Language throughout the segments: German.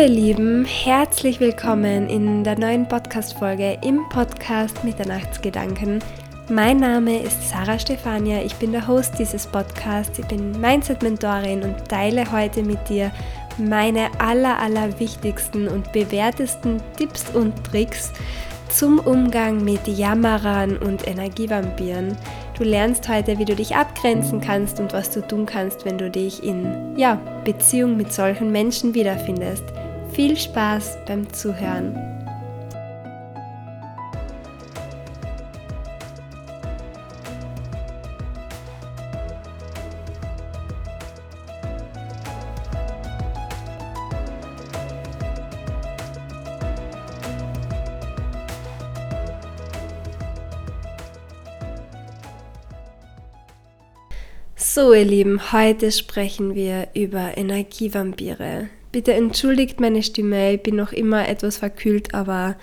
ihr Lieben, herzlich willkommen in der neuen Podcast-Folge im Podcast Mitternachtsgedanken. Mein Name ist Sarah Stefania, ich bin der Host dieses Podcasts, ich bin Mindset-Mentorin und teile heute mit dir meine aller, aller wichtigsten und bewährtesten Tipps und Tricks zum Umgang mit Jammerern und Energievampiren. Du lernst heute, wie du dich abgrenzen kannst und was du tun kannst, wenn du dich in ja, Beziehung mit solchen Menschen wiederfindest. Viel Spaß beim Zuhören. So, ihr Lieben, heute sprechen wir über Energievampire. Bitte entschuldigt meine Stimme, ich bin noch immer etwas verkühlt, aber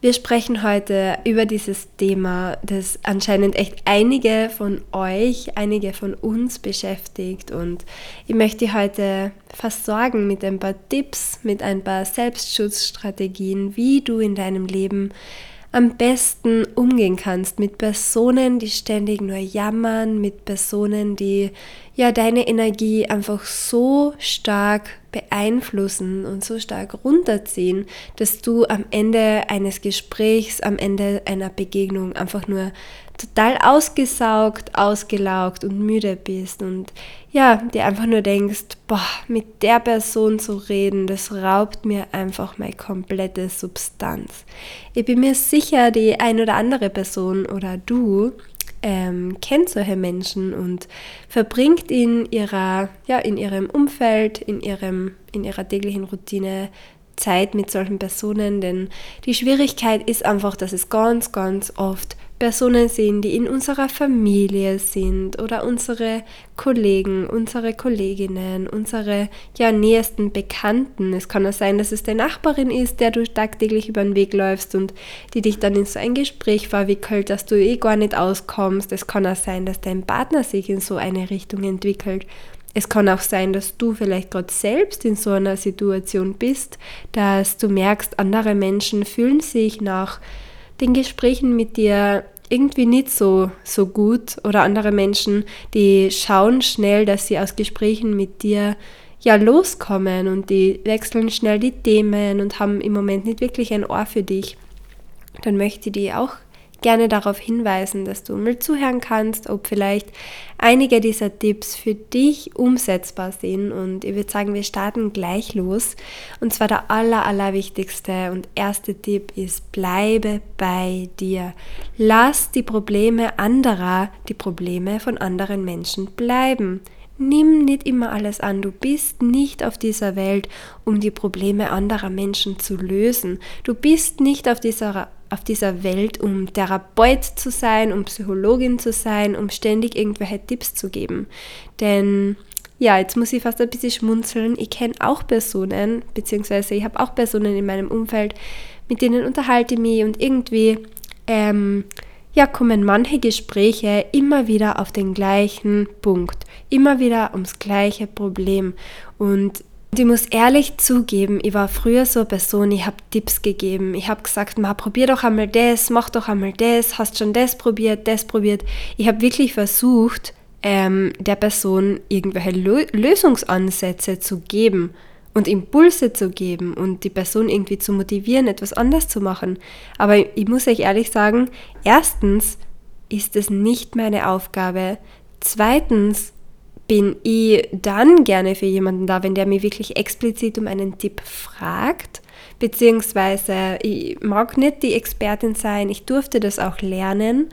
wir sprechen heute über dieses Thema, das anscheinend echt einige von euch, einige von uns beschäftigt. Und ich möchte heute versorgen mit ein paar Tipps, mit ein paar Selbstschutzstrategien, wie du in deinem Leben am besten umgehen kannst mit Personen, die ständig nur jammern, mit Personen, die ja deine Energie einfach so stark beeinflussen und so stark runterziehen, dass du am Ende eines Gesprächs, am Ende einer Begegnung einfach nur total ausgesaugt, ausgelaugt und müde bist und ja, dir einfach nur denkst, boah, mit der Person zu reden, das raubt mir einfach meine komplette Substanz. Ich bin mir sicher, die ein oder andere Person oder du ähm, kennt solche Menschen und verbringt in ihrer, ja, in ihrem Umfeld, in ihrem, in ihrer täglichen Routine Zeit mit solchen Personen, denn die Schwierigkeit ist einfach, dass es ganz, ganz oft Personen sind, die in unserer Familie sind oder unsere Kollegen, unsere Kolleginnen, unsere ja, nähesten Bekannten. Es kann auch sein, dass es deine Nachbarin ist, der du tagtäglich über den Weg läufst und die dich dann in so ein Gespräch verwickelt, dass du eh gar nicht auskommst. Es kann auch sein, dass dein Partner sich in so eine Richtung entwickelt. Es kann auch sein, dass du vielleicht gerade selbst in so einer Situation bist, dass du merkst, andere Menschen fühlen sich nach den Gesprächen mit dir irgendwie nicht so, so gut oder andere Menschen, die schauen schnell, dass sie aus Gesprächen mit dir ja loskommen und die wechseln schnell die Themen und haben im Moment nicht wirklich ein Ohr für dich, dann möchte ich die auch gerne darauf hinweisen, dass du mal zuhören kannst, ob vielleicht einige dieser Tipps für dich umsetzbar sind. Und ich würde sagen, wir starten gleich los. Und zwar der aller, allerwichtigste und erste Tipp ist, bleibe bei dir. Lass die Probleme anderer, die Probleme von anderen Menschen bleiben. Nimm nicht immer alles an. Du bist nicht auf dieser Welt, um die Probleme anderer Menschen zu lösen. Du bist nicht auf dieser auf dieser Welt, um Therapeut zu sein, um Psychologin zu sein, um ständig irgendwelche Tipps zu geben. Denn ja, jetzt muss ich fast ein bisschen schmunzeln. Ich kenne auch Personen, beziehungsweise ich habe auch Personen in meinem Umfeld, mit denen unterhalte ich mich und irgendwie ähm, ja, kommen manche Gespräche immer wieder auf den gleichen Punkt, immer wieder ums gleiche Problem. Und und ich muss ehrlich zugeben, ich war früher so eine Person, ich habe Tipps gegeben. Ich habe gesagt, ma, probier doch einmal das, mach doch einmal das, hast schon das probiert, das probiert. Ich habe wirklich versucht, ähm, der Person irgendwelche Lö Lösungsansätze zu geben und Impulse zu geben und die Person irgendwie zu motivieren, etwas anders zu machen. Aber ich muss euch ehrlich sagen, erstens ist es nicht meine Aufgabe. Zweitens bin ich dann gerne für jemanden da, wenn der mir wirklich explizit um einen Tipp fragt, beziehungsweise ich mag nicht die Expertin sein, ich durfte das auch lernen.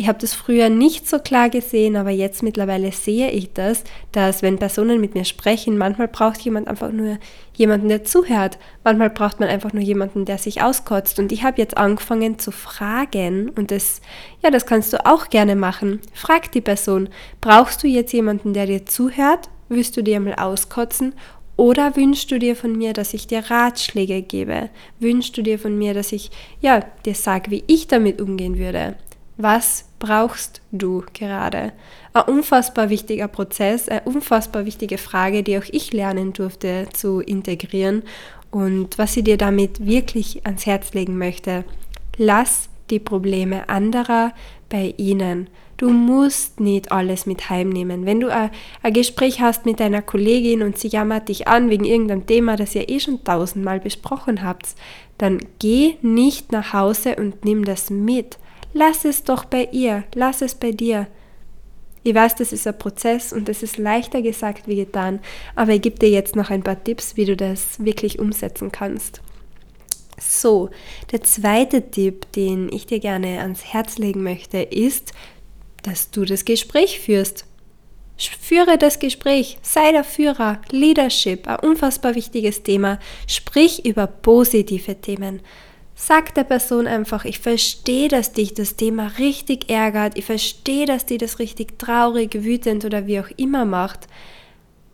Ich habe das früher nicht so klar gesehen, aber jetzt mittlerweile sehe ich das, dass wenn Personen mit mir sprechen, manchmal braucht jemand einfach nur jemanden, der zuhört. Manchmal braucht man einfach nur jemanden, der sich auskotzt. Und ich habe jetzt angefangen zu fragen und das, ja, das kannst du auch gerne machen. Frag die Person, brauchst du jetzt jemanden, der dir zuhört? Willst du dir mal auskotzen? Oder wünschst du dir von mir, dass ich dir Ratschläge gebe? Wünschst du dir von mir, dass ich ja, dir sage, wie ich damit umgehen würde? Was brauchst du gerade? Ein unfassbar wichtiger Prozess, eine unfassbar wichtige Frage, die auch ich lernen durfte zu integrieren. Und was ich dir damit wirklich ans Herz legen möchte, lass die Probleme anderer bei ihnen. Du musst nicht alles mit heimnehmen. Wenn du ein, Gespräch hast mit deiner Kollegin und sie jammert dich an wegen irgendeinem Thema, das ihr eh schon tausendmal besprochen habt, dann geh nicht nach Hause und nimm das mit. Lass es doch bei ihr, lass es bei dir. Ich weiß, das ist ein Prozess und das ist leichter gesagt wie getan, aber ich gebe dir jetzt noch ein paar Tipps, wie du das wirklich umsetzen kannst. So, der zweite Tipp, den ich dir gerne ans Herz legen möchte, ist, dass du das Gespräch führst. Führe das Gespräch, sei der Führer, Leadership, ein unfassbar wichtiges Thema. Sprich über positive Themen. Sag der Person einfach, ich verstehe, dass dich das Thema richtig ärgert, ich verstehe, dass dir das richtig traurig, wütend oder wie auch immer macht.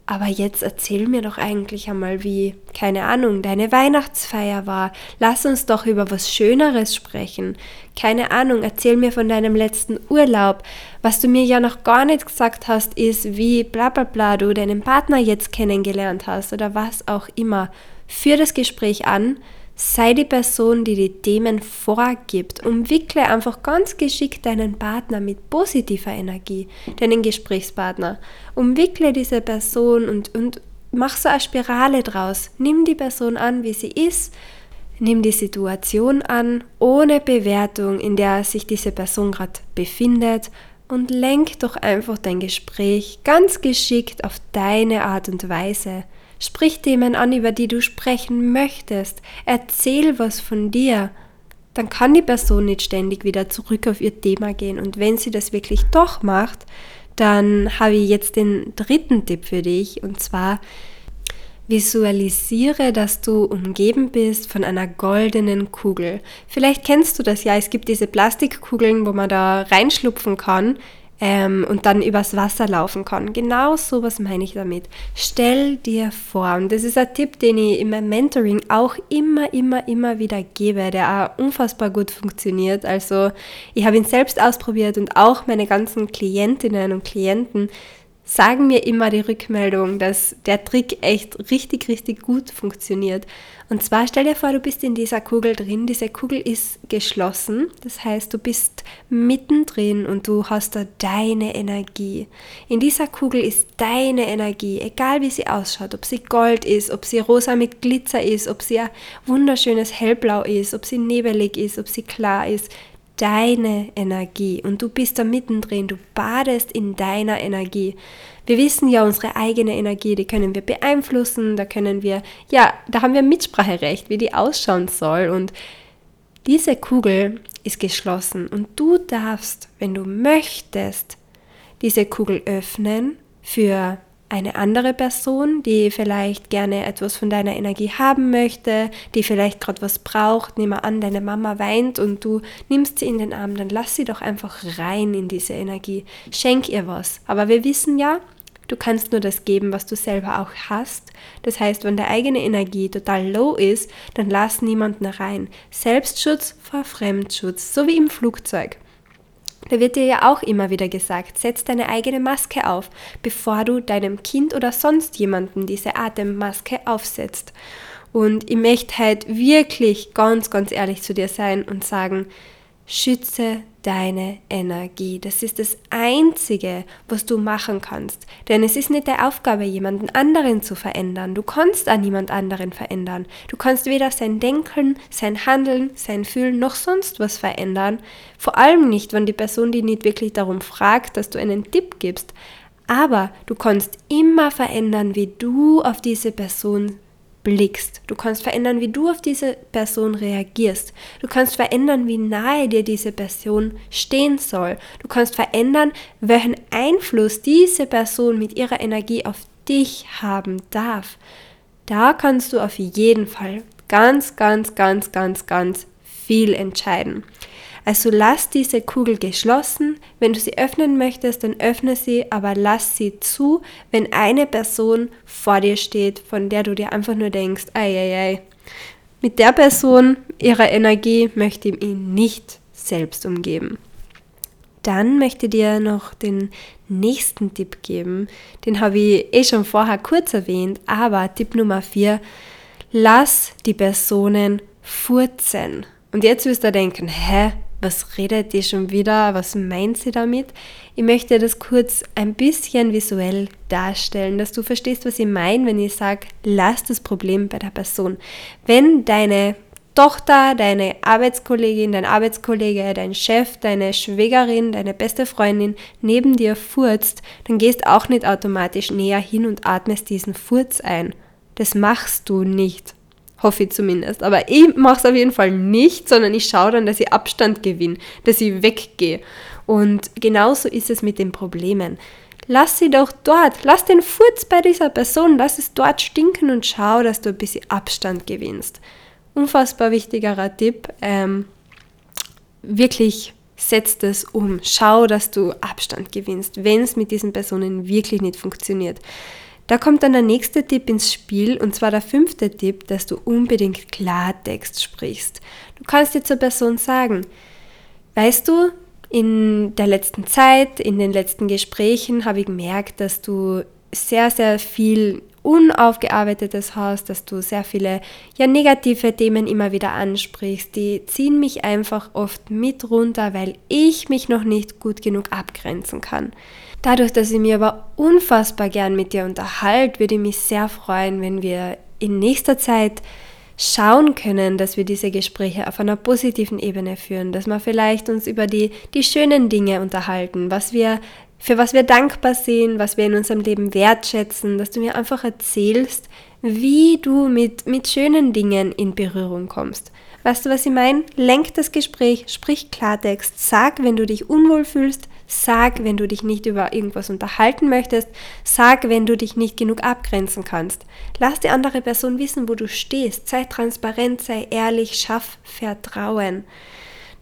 Aber jetzt erzähl mir doch eigentlich einmal, wie, keine Ahnung, deine Weihnachtsfeier war. Lass uns doch über was Schöneres sprechen. Keine Ahnung, erzähl mir von deinem letzten Urlaub. Was du mir ja noch gar nicht gesagt hast, ist, wie bla bla bla du deinen Partner jetzt kennengelernt hast oder was auch immer. Führ das Gespräch an, Sei die Person, die die Themen vorgibt. Umwickle einfach ganz geschickt deinen Partner mit positiver Energie, deinen Gesprächspartner. Umwickle diese Person und, und mach so eine Spirale draus. Nimm die Person an, wie sie ist. Nimm die Situation an, ohne Bewertung, in der sich diese Person gerade befindet und lenk doch einfach dein Gespräch ganz geschickt auf deine Art und Weise. Sprich Themen an, über die du sprechen möchtest. Erzähl was von dir. Dann kann die Person nicht ständig wieder zurück auf ihr Thema gehen. Und wenn sie das wirklich doch macht, dann habe ich jetzt den dritten Tipp für dich. Und zwar visualisiere, dass du umgeben bist von einer goldenen Kugel. Vielleicht kennst du das ja. Es gibt diese Plastikkugeln, wo man da reinschlupfen kann ähm, und dann übers Wasser laufen kann. Genau so was meine ich damit. Stell dir vor, und das ist ein Tipp, den ich in meinem Mentoring auch immer, immer, immer wieder gebe, der auch unfassbar gut funktioniert. Also ich habe ihn selbst ausprobiert und auch meine ganzen Klientinnen und Klienten sagen mir immer die Rückmeldung, dass der Trick echt richtig, richtig gut funktioniert. Und zwar stell dir vor, du bist in dieser Kugel drin. Diese Kugel ist geschlossen. Das heißt, du bist mittendrin und du hast da deine Energie. In dieser Kugel ist deine Energie, egal wie sie ausschaut, ob sie Gold ist, ob sie rosa mit Glitzer ist, ob sie ein wunderschönes Hellblau ist, ob sie nebelig ist, ob sie klar ist deine Energie. Und du bist da mittendrin, du badest in deiner Energie. Wir wissen ja unsere eigene Energie, die können wir beeinflussen, da können wir, ja, da haben wir Mitspracherecht, wie die ausschauen soll. Und diese Kugel ist geschlossen. Und du darfst, wenn du möchtest, diese Kugel öffnen für eine andere Person, die vielleicht gerne etwas von deiner Energie haben möchte, die vielleicht gerade was braucht. Nimm mal an, deine Mama weint und du nimmst sie in den Arm, dann lass sie doch einfach rein in diese Energie. Schenk ihr was. Aber wir wissen ja, du kannst nur das geben, was du selber auch hast. Das heißt, wenn deine eigene Energie total low ist, dann lass niemanden rein. Selbstschutz vor Fremdschutz, so wie im Flugzeug. Da wird dir ja auch immer wieder gesagt, setz deine eigene Maske auf, bevor du deinem Kind oder sonst jemanden diese Atemmaske aufsetzt. Und ich möchte halt wirklich ganz, ganz ehrlich zu dir sein und sagen, schütze deine Energie. Das ist das Einzige, was du machen kannst. Denn es ist nicht der Aufgabe, jemanden anderen zu verändern. Du kannst an niemand anderen verändern. Du kannst weder sein Denken, sein Handeln, sein Fühlen noch sonst was verändern. Vor allem nicht, wenn die Person die nicht wirklich darum fragt, dass du einen Tipp gibst. Aber du kannst immer verändern, wie du auf diese Person blickst. Du kannst verändern, wie du auf diese Person reagierst. Du kannst verändern, wie nahe dir diese Person stehen soll. Du kannst verändern, welchen Einfluss diese Person mit ihrer Energie auf dich haben darf. Da kannst du auf jeden Fall ganz, ganz, ganz, ganz, ganz viel entscheiden. Also lass diese Kugel geschlossen. Wenn du sie öffnen möchtest, dann öffne sie, aber lass sie zu, wenn eine Person vor dir steht, von der du dir einfach nur denkst, ei, ei, ei. Mit der Person, ihrer Energie möchte ich ihn nicht selbst umgeben. Dann möchte ich dir noch den nächsten Tipp geben. Den habe ich eh schon vorher kurz erwähnt, aber Tipp Nummer 4 lass die Personen furzen. Und jetzt wirst du denken, hä, was redet die schon wieder? Was meint sie damit? Ich möchte das kurz ein bisschen visuell darstellen, dass du verstehst, was ich meine, wenn ich sage, lass das Problem bei der Person. Wenn deine Tochter, deine Arbeitskollegin, dein Arbeitskollege, dein Chef, deine Schwägerin, deine beste Freundin neben dir furzt, dann gehst auch nicht automatisch näher hin und atmest diesen Furz ein. Das machst du nicht. Hoffe ich zumindest. Aber ich mache es auf jeden Fall nicht, sondern ich schaue dann, dass ich Abstand gewinne, dass ich weggehe. Und genauso ist es mit den Problemen. Lass sie doch dort, lass den Furz bei dieser Person, lass es dort stinken und schau, dass du ein bisschen Abstand gewinnst. Unfassbar wichtigerer Tipp. Ähm, wirklich setz das um. Schau, dass du Abstand gewinnst, wenn es mit diesen Personen wirklich nicht funktioniert. Da kommt dann der nächste Tipp ins Spiel und zwar der fünfte Tipp, dass du unbedingt Klartext sprichst. Du kannst dir zur Person sagen, weißt du, in der letzten Zeit, in den letzten Gesprächen habe ich gemerkt, dass du sehr, sehr viel Unaufgearbeitetes hast, dass du sehr viele ja, negative Themen immer wieder ansprichst. Die ziehen mich einfach oft mit runter, weil ich mich noch nicht gut genug abgrenzen kann. Dadurch, dass ich mich aber unfassbar gern mit dir unterhalte, würde ich mich sehr freuen, wenn wir in nächster Zeit schauen können, dass wir diese Gespräche auf einer positiven Ebene führen, dass wir vielleicht uns über die, die schönen Dinge unterhalten, was wir, für was wir dankbar sind, was wir in unserem Leben wertschätzen, dass du mir einfach erzählst, wie du mit, mit schönen Dingen in Berührung kommst. Weißt du, was ich meine? Lenk das Gespräch, sprich Klartext, sag, wenn du dich unwohl fühlst, Sag, wenn du dich nicht über irgendwas unterhalten möchtest. Sag, wenn du dich nicht genug abgrenzen kannst. Lass die andere Person wissen, wo du stehst. Sei transparent, sei ehrlich, schaff Vertrauen.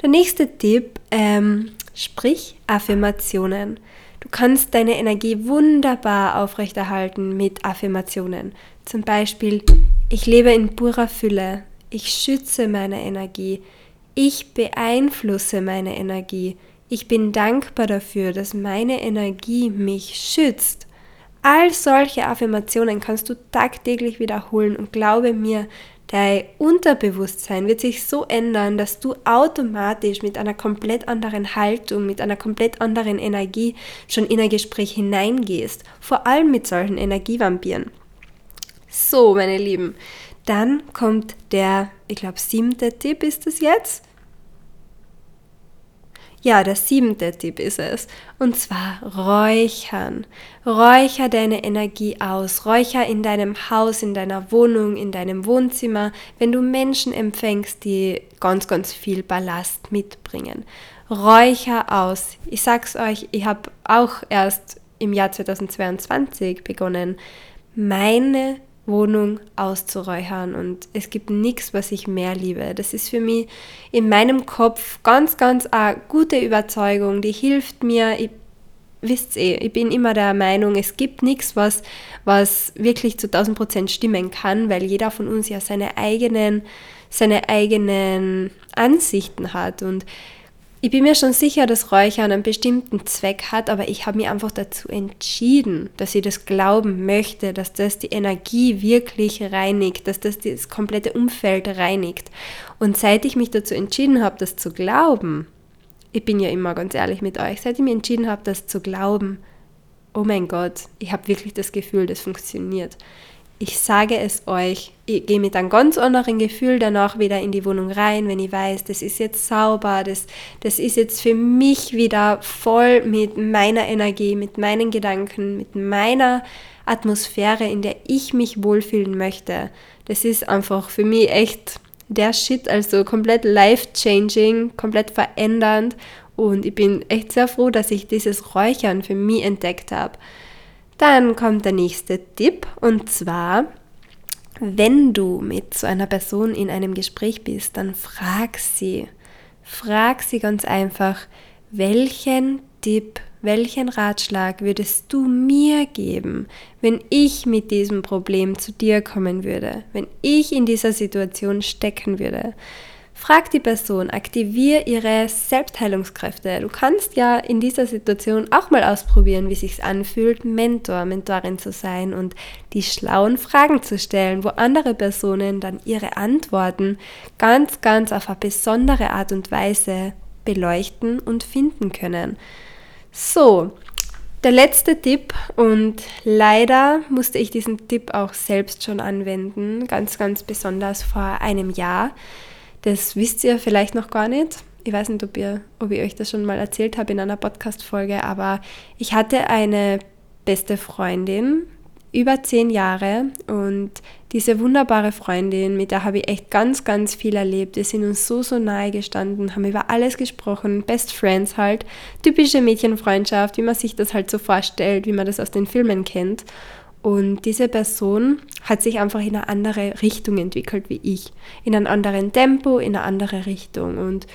Der nächste Tipp, ähm, sprich Affirmationen. Du kannst deine Energie wunderbar aufrechterhalten mit Affirmationen. Zum Beispiel, ich lebe in purer Fülle. Ich schütze meine Energie. Ich beeinflusse meine Energie. Ich bin dankbar dafür, dass meine Energie mich schützt. All solche Affirmationen kannst du tagtäglich wiederholen und glaube mir, dein Unterbewusstsein wird sich so ändern, dass du automatisch mit einer komplett anderen Haltung, mit einer komplett anderen Energie schon in ein Gespräch hineingehst. Vor allem mit solchen Energievampiren. So, meine Lieben, dann kommt der, ich glaube, siebte Tipp ist es jetzt. Ja, der siebente Tipp ist es. Und zwar Räuchern. Räucher deine Energie aus. Räucher in deinem Haus, in deiner Wohnung, in deinem Wohnzimmer, wenn du Menschen empfängst, die ganz, ganz viel Ballast mitbringen. Räucher aus. Ich sag's euch, ich habe auch erst im Jahr 2022 begonnen, meine Wohnung auszuräuchern und es gibt nichts, was ich mehr liebe. Das ist für mich in meinem Kopf ganz, ganz eine gute Überzeugung, die hilft mir. Ich, wisst ihr, ich bin immer der Meinung, es gibt nichts, was, was wirklich zu 1000 Prozent stimmen kann, weil jeder von uns ja seine eigenen, seine eigenen Ansichten hat und ich bin mir schon sicher, dass Räuchern einen bestimmten Zweck hat, aber ich habe mich einfach dazu entschieden, dass ich das glauben möchte, dass das die Energie wirklich reinigt, dass das das komplette Umfeld reinigt. Und seit ich mich dazu entschieden habe, das zu glauben, ich bin ja immer ganz ehrlich mit euch, seit ich mich entschieden habe, das zu glauben, oh mein Gott, ich habe wirklich das Gefühl, das funktioniert ich sage es euch, ich gehe mit einem ganz anderen Gefühl danach wieder in die Wohnung rein, wenn ich weiß, das ist jetzt sauber, das, das ist jetzt für mich wieder voll mit meiner Energie, mit meinen Gedanken, mit meiner Atmosphäre, in der ich mich wohlfühlen möchte. Das ist einfach für mich echt der Shit, also komplett life-changing, komplett verändernd und ich bin echt sehr froh, dass ich dieses Räuchern für mich entdeckt habe. Dann kommt der nächste Tipp und zwar, wenn du mit so einer Person in einem Gespräch bist, dann frag sie. Frag sie ganz einfach, welchen Tipp, welchen Ratschlag würdest du mir geben, wenn ich mit diesem Problem zu dir kommen würde, wenn ich in dieser Situation stecken würde? Frag die Person, aktiviere ihre Selbstheilungskräfte. Du kannst ja in dieser Situation auch mal ausprobieren, wie sich anfühlt, Mentor, Mentorin zu sein und die schlauen Fragen zu stellen, wo andere Personen dann ihre Antworten ganz, ganz auf eine besondere Art und Weise beleuchten und finden können. So, der letzte Tipp und leider musste ich diesen Tipp auch selbst schon anwenden, ganz, ganz besonders vor einem Jahr. Das wisst ihr vielleicht noch gar nicht. Ich weiß nicht, ob, ihr, ob ich euch das schon mal erzählt habe in einer Podcast-Folge, aber ich hatte eine beste Freundin, über zehn Jahre und diese wunderbare Freundin, mit der habe ich echt ganz, ganz viel erlebt. Wir sind uns so, so nahe gestanden, haben über alles gesprochen, Best Friends halt, typische Mädchenfreundschaft, wie man sich das halt so vorstellt, wie man das aus den Filmen kennt. Und diese Person hat sich einfach in eine andere Richtung entwickelt wie ich. In einem anderen Tempo, in eine andere Richtung. Und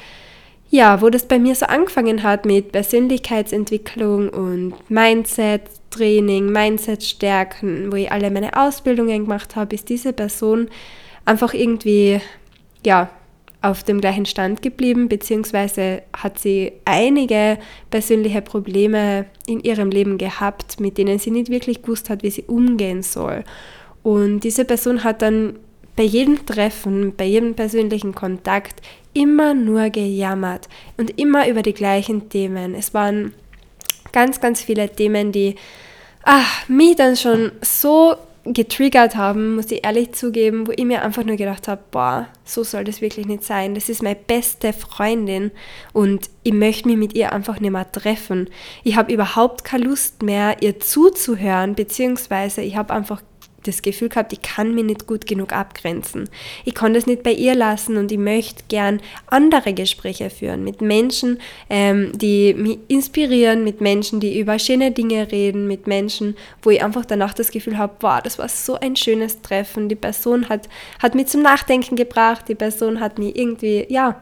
ja, wo das bei mir so angefangen hat mit Persönlichkeitsentwicklung und Mindset, Training, Mindset stärken, wo ich alle meine Ausbildungen gemacht habe, ist diese Person einfach irgendwie, ja, auf dem gleichen Stand geblieben, beziehungsweise hat sie einige persönliche Probleme in ihrem Leben gehabt, mit denen sie nicht wirklich gewusst hat, wie sie umgehen soll. Und diese Person hat dann bei jedem Treffen, bei jedem persönlichen Kontakt immer nur gejammert und immer über die gleichen Themen. Es waren ganz, ganz viele Themen, die ach, mich dann schon so getriggert haben, muss ich ehrlich zugeben, wo ich mir einfach nur gedacht habe, boah, so soll das wirklich nicht sein. Das ist meine beste Freundin und ich möchte mich mit ihr einfach nicht mehr treffen. Ich habe überhaupt keine Lust mehr, ihr zuzuhören, beziehungsweise ich habe einfach das Gefühl gehabt, ich kann mich nicht gut genug abgrenzen. Ich kann das nicht bei ihr lassen und ich möchte gern andere Gespräche führen mit Menschen, ähm, die mich inspirieren, mit Menschen, die über schöne Dinge reden, mit Menschen, wo ich einfach danach das Gefühl habe, wow, das war so ein schönes Treffen. Die Person hat, hat mich zum Nachdenken gebracht, die Person hat mich irgendwie, ja,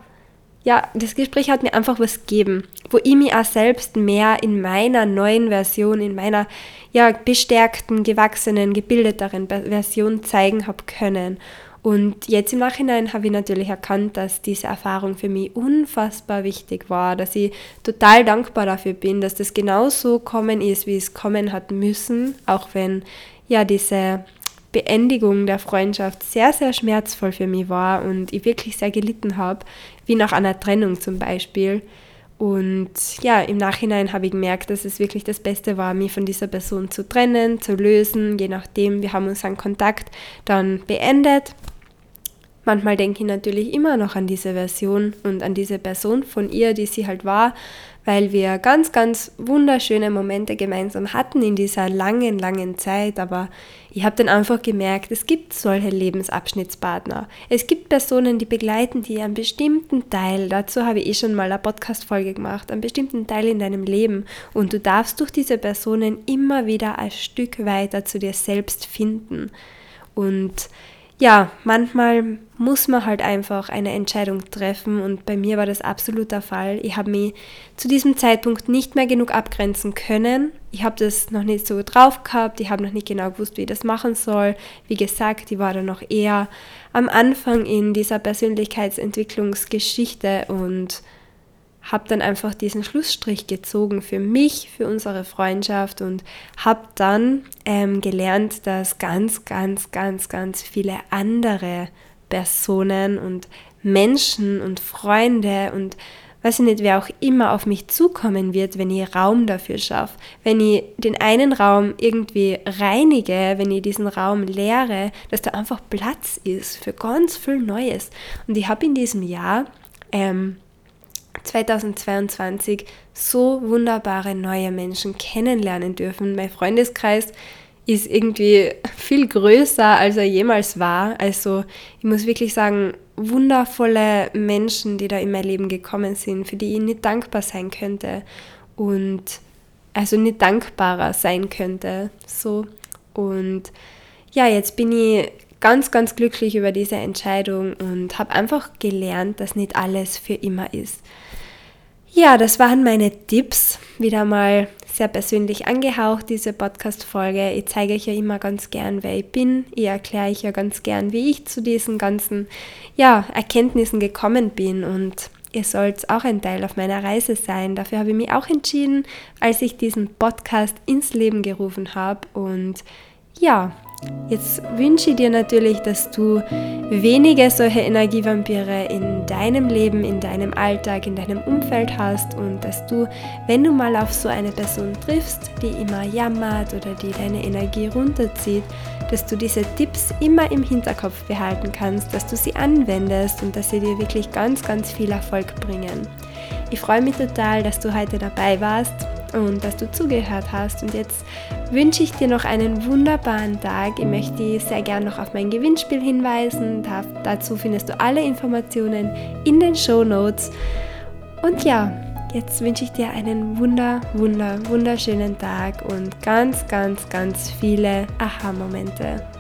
ja, das Gespräch hat mir einfach was gegeben, wo ich mich auch selbst mehr in meiner neuen Version, in meiner ja, bestärkten, gewachsenen, gebildeteren Version zeigen habe können. Und jetzt im Nachhinein habe ich natürlich erkannt, dass diese Erfahrung für mich unfassbar wichtig war, dass ich total dankbar dafür bin, dass das genauso kommen ist, wie es kommen hat müssen, auch wenn ja diese Beendigung der Freundschaft sehr, sehr schmerzvoll für mich war und ich wirklich sehr gelitten habe, wie nach einer Trennung zum Beispiel. Und ja, im Nachhinein habe ich gemerkt, dass es wirklich das Beste war, mich von dieser Person zu trennen, zu lösen, je nachdem. Wir haben unseren Kontakt dann beendet. Manchmal denke ich natürlich immer noch an diese Version und an diese Person von ihr, die sie halt war, weil wir ganz, ganz wunderschöne Momente gemeinsam hatten in dieser langen, langen Zeit. Aber ich habe dann einfach gemerkt, es gibt solche Lebensabschnittspartner. Es gibt Personen, die begleiten die einen bestimmten Teil, dazu habe ich eh schon mal eine Podcast-Folge gemacht, einen bestimmten Teil in deinem Leben. Und du darfst durch diese Personen immer wieder ein Stück weiter zu dir selbst finden. Und ja, manchmal muss man halt einfach eine Entscheidung treffen und bei mir war das absolut der Fall. Ich habe mich zu diesem Zeitpunkt nicht mehr genug abgrenzen können. Ich habe das noch nicht so drauf gehabt, ich habe noch nicht genau gewusst, wie ich das machen soll. Wie gesagt, ich war da noch eher am Anfang in dieser Persönlichkeitsentwicklungsgeschichte und habe dann einfach diesen Schlussstrich gezogen für mich, für unsere Freundschaft und habe dann ähm, gelernt, dass ganz, ganz, ganz, ganz viele andere Personen und Menschen und Freunde und weiß ich nicht, wer auch immer auf mich zukommen wird, wenn ich Raum dafür schaffe. Wenn ich den einen Raum irgendwie reinige, wenn ich diesen Raum leere, dass da einfach Platz ist für ganz viel Neues. Und ich habe in diesem Jahr ähm, 2022 so wunderbare neue Menschen kennenlernen dürfen. Mein Freundeskreis ist irgendwie viel größer, als er jemals war. Also ich muss wirklich sagen, wundervolle Menschen, die da in mein Leben gekommen sind, für die ich nicht dankbar sein könnte und also nicht dankbarer sein könnte. So und ja, jetzt bin ich ganz, ganz glücklich über diese Entscheidung und habe einfach gelernt, dass nicht alles für immer ist. Ja, das waren meine Tipps. Wieder mal sehr persönlich angehaucht, diese Podcast-Folge. Ich zeige euch ja immer ganz gern, wer ich bin. Ich erkläre euch ja ganz gern, wie ich zu diesen ganzen ja, Erkenntnissen gekommen bin. Und ihr sollt auch ein Teil auf meiner Reise sein. Dafür habe ich mich auch entschieden, als ich diesen Podcast ins Leben gerufen habe. Und ja, Jetzt wünsche ich dir natürlich, dass du wenige solche Energievampire in deinem Leben, in deinem Alltag, in deinem Umfeld hast und dass du, wenn du mal auf so eine Person triffst, die immer jammert oder die deine Energie runterzieht, dass du diese Tipps immer im Hinterkopf behalten kannst, dass du sie anwendest und dass sie dir wirklich ganz, ganz viel Erfolg bringen. Ich freue mich total, dass du heute dabei warst und dass du zugehört hast. Und jetzt wünsche ich dir noch einen wunderbaren Tag. Ich möchte sehr gerne noch auf mein Gewinnspiel hinweisen. Da, dazu findest du alle Informationen in den Show Notes. Und ja, jetzt wünsche ich dir einen wunder, wunder, wunderschönen Tag und ganz, ganz, ganz viele Aha-Momente.